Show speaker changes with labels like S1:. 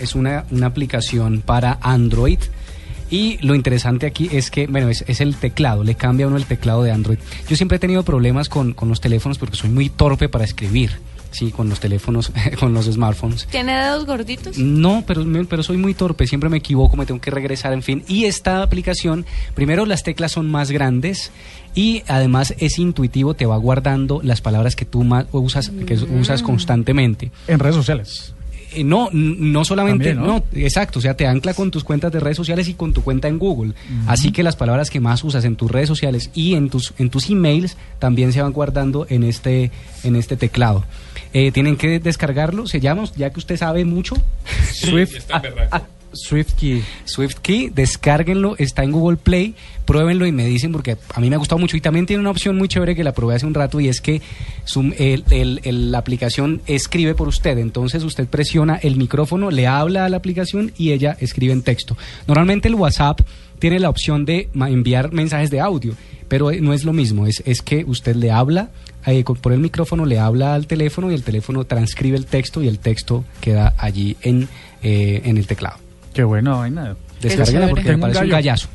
S1: Es una, una aplicación para Android. Y lo interesante aquí es que, bueno, es, es el teclado, le cambia a uno el teclado de Android. Yo siempre he tenido problemas con, con los teléfonos porque soy muy torpe para escribir. Sí, con los teléfonos, con los smartphones.
S2: ¿Tiene dedos gorditos?
S1: No, pero, pero soy muy torpe, siempre me equivoco, me tengo que regresar, en fin. Y esta aplicación, primero las teclas son más grandes y además es intuitivo, te va guardando las palabras que tú más usas, que usas constantemente.
S3: En redes sociales.
S1: Eh, no, no solamente,
S3: También, ¿no?
S1: ¿no? exacto, o sea, te ancla con tus cuentas de redes sociales y con tu cuenta en Google. Así que las palabras que más usas en tus redes sociales y en tus, en tus emails también se van guardando en este, en este teclado. Eh, tienen que descargarlo, se llama, ya que usted sabe mucho, Swift, Swift Key. Swift Key, descárguenlo, está en Google Play, pruébenlo y me dicen porque a mí me ha gustado mucho y también tiene una opción muy chévere que la probé hace un rato y es que la aplicación escribe por usted, entonces usted presiona el micrófono, le habla a la aplicación y ella escribe en texto. Normalmente el WhatsApp tiene la opción de enviar mensajes de audio, pero eh, no es lo mismo, es, es que usted le habla eh, por el micrófono, le habla al teléfono y el teléfono transcribe el texto y el texto queda allí en, eh, en el teclado.
S3: Qué buena vaina.
S1: Descárguenla
S2: chévere.
S1: porque me parece un gallazo.